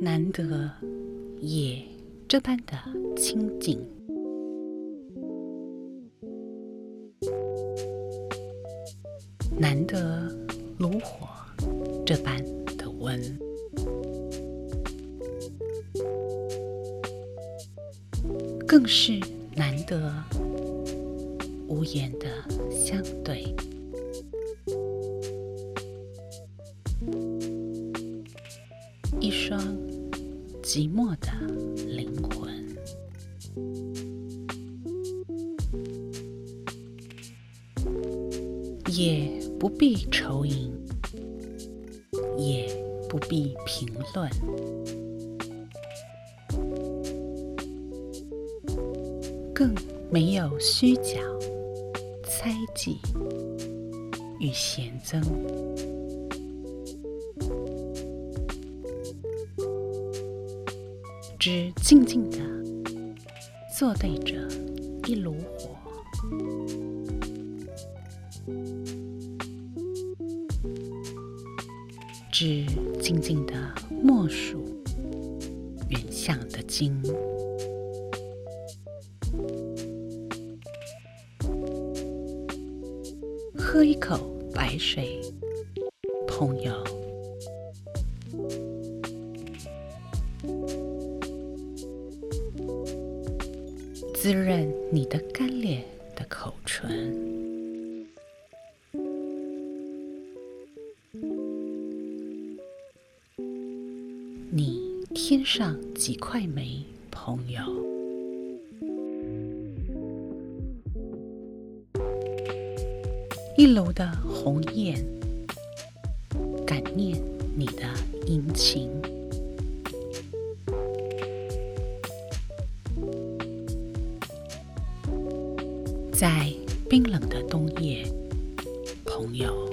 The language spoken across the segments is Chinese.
难得夜这般的清静，难得炉火这般的温，更是难得无言的相对。一双寂寞的灵魂，也不必愁吟，也不必评论，更没有虚假、猜忌与嫌憎。只静静地坐对着一炉火，只静静地默数远向的经，喝一口白水，朋友。滋润你的干裂的口唇，你添上几块煤，朋友，一楼的红雁，感念你的殷勤。在冰冷的冬夜，朋友，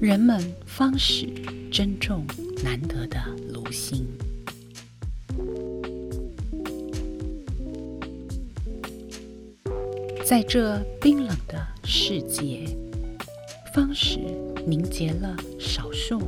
人们方始珍重难得的炉心，在这冰冷的世界，方始凝结了少数。